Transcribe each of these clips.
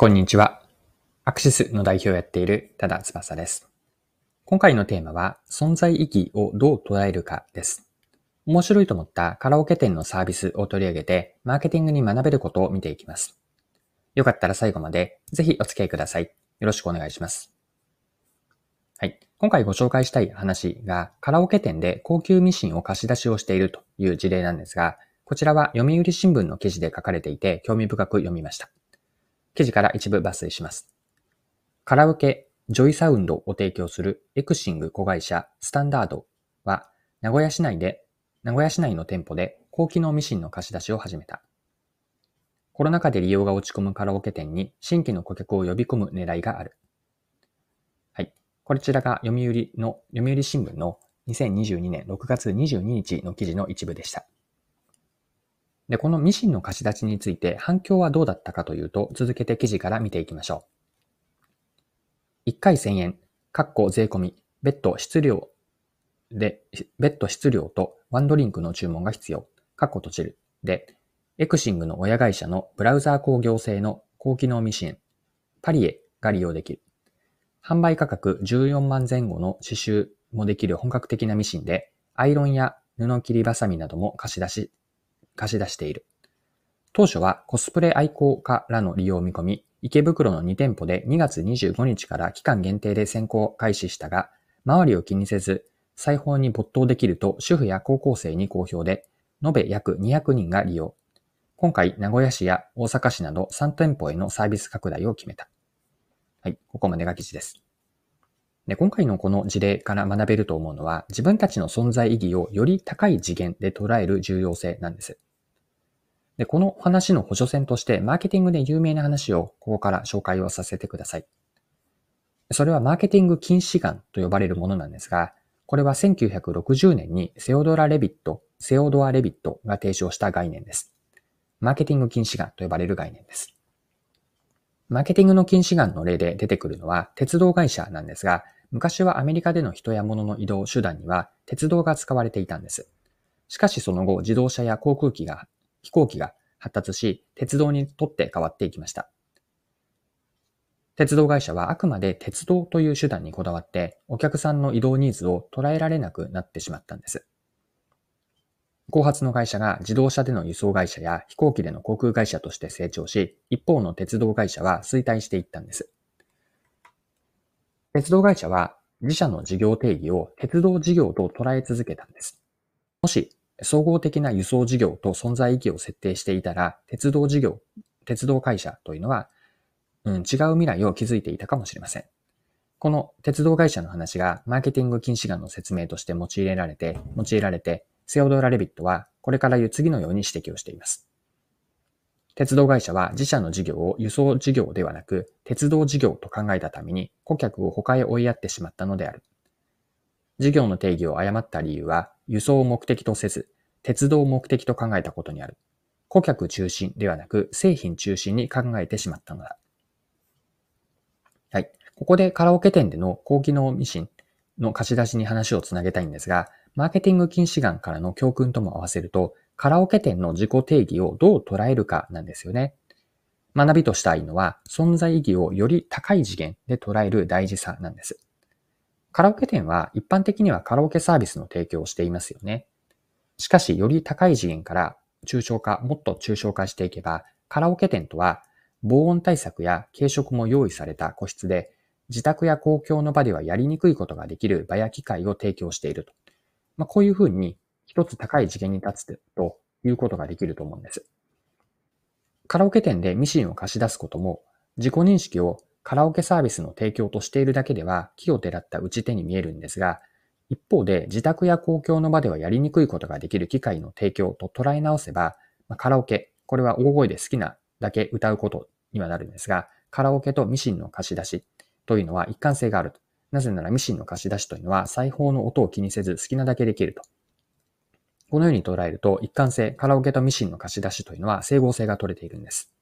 こんにちは。アクシスの代表をやっている多田翼です。今回のテーマは、存在意義をどう捉えるかです。面白いと思ったカラオケ店のサービスを取り上げて、マーケティングに学べることを見ていきます。よかったら最後までぜひお付き合いください。よろしくお願いします。はい。今回ご紹介したい話が、カラオケ店で高級ミシンを貸し出しをしているという事例なんですが、こちらは読売新聞の記事で書かれていて興味深く読みました。記事から一部抜粋します。カラオケ、ジョイサウンドを提供するエクシング子会社スタンダードは、名古屋市内で、名古屋市内の店舗で高機能ミシンの貸し出しを始めた。コロナ禍で利用が落ち込むカラオケ店に新規の顧客を呼び込む狙いがある。はい。こちらが読売の、読売新聞の2022年6月22日の記事の一部でした。で、このミシンの貸し出しについて反響はどうだったかというと、続けて記事から見ていきましょう。1回1000円、括弧税込み、別途質量で、別途質量とワンドリンクの注文が必要、括弧閉じる。で、エクシングの親会社のブラウザー工業製の高機能ミシン、パリエが利用できる。販売価格14万前後の刺繍もできる本格的なミシンで、アイロンや布切りバサミなども貸し出し貸し出している。当初はコスプレ愛好家らの利用を見込み、池袋の2店舗で2月25日から期間限定で先行開始したが、周りを気にせず、裁縫に没頭できると主婦や高校生に好評で、延べ約200人が利用。今回、名古屋市や大阪市など3店舗へのサービス拡大を決めた。はい、ここまでが記事です。で今回のこの事例から学べると思うのは、自分たちの存在意義をより高い次元で捉える重要性なんです。で、この話の補助線として、マーケティングで有名な話をここから紹介をさせてください。それはマーケティング禁止眼と呼ばれるものなんですが、これは1960年にセオドラ・レビット、セオドア・レビットが提唱した概念です。マーケティング禁止眼と呼ばれる概念です。マーケティングの禁止眼の例で出てくるのは鉄道会社なんですが、昔はアメリカでの人や物の移動手段には鉄道が使われていたんです。しかしその後、自動車や航空機が飛行機が発達し、鉄道にとって変わっていきました。鉄道会社はあくまで鉄道という手段にこだわって、お客さんの移動ニーズを捉えられなくなってしまったんです。後発の会社が自動車での輸送会社や飛行機での航空会社として成長し、一方の鉄道会社は衰退していったんです。鉄道会社は自社の事業定義を鉄道事業と捉え続けたんです。もし総合的な輸送事業と存在意義を設定していたら、鉄道事業、鉄道会社というのは、うん、違う未来を築いていたかもしれません。この鉄道会社の話がマーケティング禁止眼の説明として用いられて、用いられて、セオドラ・レビットはこれから言う次のように指摘をしています。鉄道会社は自社の事業を輸送事業ではなく、鉄道事業と考えたために顧客を他へ追いやってしまったのである。事業の定義を誤った理由は、輸送を目的とせず、鉄道を目的と考えたことにある。顧客中心ではなく製品中心に考えてしまったのだ。はい。ここでカラオケ店での高機能ミシンの貸し出しに話をつなげたいんですが、マーケティング禁止眼からの教訓とも合わせると、カラオケ店の自己定義をどう捉えるかなんですよね。学びとしたいのは、存在意義をより高い次元で捉える大事さなんです。カラオケ店は一般的にはカラオケサービスの提供をしていますよね。しかし、より高い次元から抽象化、もっと抽象化していけば、カラオケ店とは、防音対策や軽食も用意された個室で、自宅や公共の場ではやりにくいことができる場や機会を提供していると。まあ、こういうふうに、一つ高い次元に立つということができると思うんです。カラオケ店でミシンを貸し出すことも、自己認識をカラオケサービスの提供としているだけでは、木をてらった打ち手に見えるんですが、一方で自宅や公共の場ではやりにくいことができる機会の提供と捉え直せば、ま、カラオケ、これは大声で好きなだけ歌うことにはなるんですが、カラオケとミシンの貸し出しというのは一貫性があると。なぜならミシンの貸し出しというのは裁縫の音を気にせず好きなだけできると。このように捉えると一貫性、カラオケとミシンの貸し出しというのは整合性が取れているんです。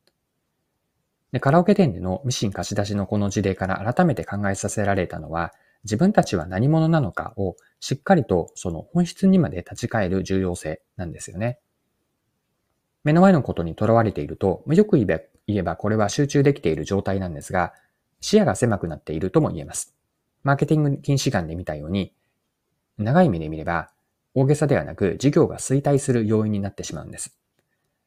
でカラオケ店でのミシン貸し出しのこの事例から改めて考えさせられたのは、自分たちは何者なのかをしっかりとその本質にまで立ち返る重要性なんですよね。目の前のことにとらわれていると、よく言えば、これは集中できている状態なんですが、視野が狭くなっているとも言えます。マーケティング禁止眼で見たように、長い目で見れば、大げさではなく事業が衰退する要因になってしまうんです。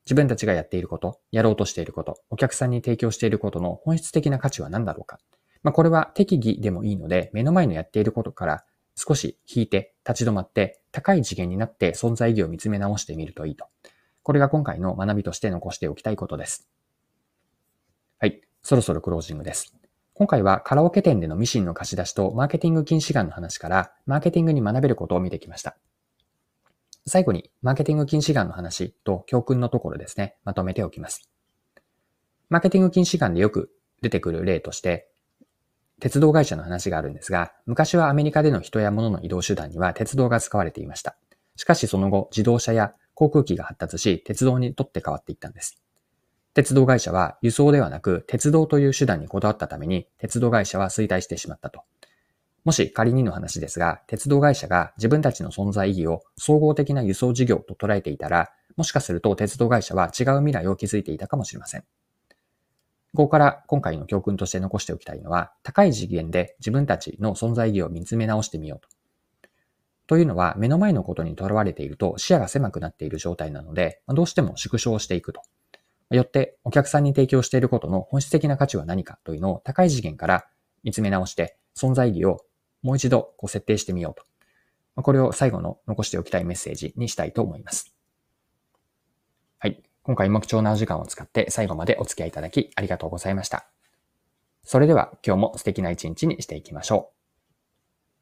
自分たちがやっていること、やろうとしていること、お客さんに提供していることの本質的な価値は何だろうか。まあ、これは適宜でもいいので、目の前のやっていることから少し引いて立ち止まって高い次元になって存在意義を見つめ直してみるといいと。これが今回の学びとして残しておきたいことです。はい。そろそろクロージングです。今回はカラオケ店でのミシンの貸し出しとマーケティング禁止眼の話からマーケティングに学べることを見てきました。最後にマーケティング禁止眼の話と教訓のところですね、まとめておきます。マーケティング禁止眼でよく出てくる例として、鉄道会社の話があるんですが、昔はアメリカでの人や物の移動手段には鉄道が使われていました。しかしその後、自動車や航空機が発達し、鉄道にとって変わっていったんです。鉄道会社は輸送ではなく鉄道という手段にこだわったために、鉄道会社は衰退してしまったと。もし仮にの話ですが、鉄道会社が自分たちの存在意義を総合的な輸送事業と捉えていたら、もしかすると鉄道会社は違う未来を築いていたかもしれません。ここから今回の教訓として残しておきたいのは、高い次元で自分たちの存在意義を見つめ直してみようと。というのは、目の前のことにとらわれていると視野が狭くなっている状態なので、どうしても縮小していくと。よって、お客さんに提供していることの本質的な価値は何かというのを高い次元から見つめ直して、存在意義をもう一度こう設定してみようと。これを最後の残しておきたいメッセージにしたいと思います。はい。今回も貴重なお時間を使って最後までお付き合いいただきありがとうございました。それでは今日も素敵な一日にしていきましょう。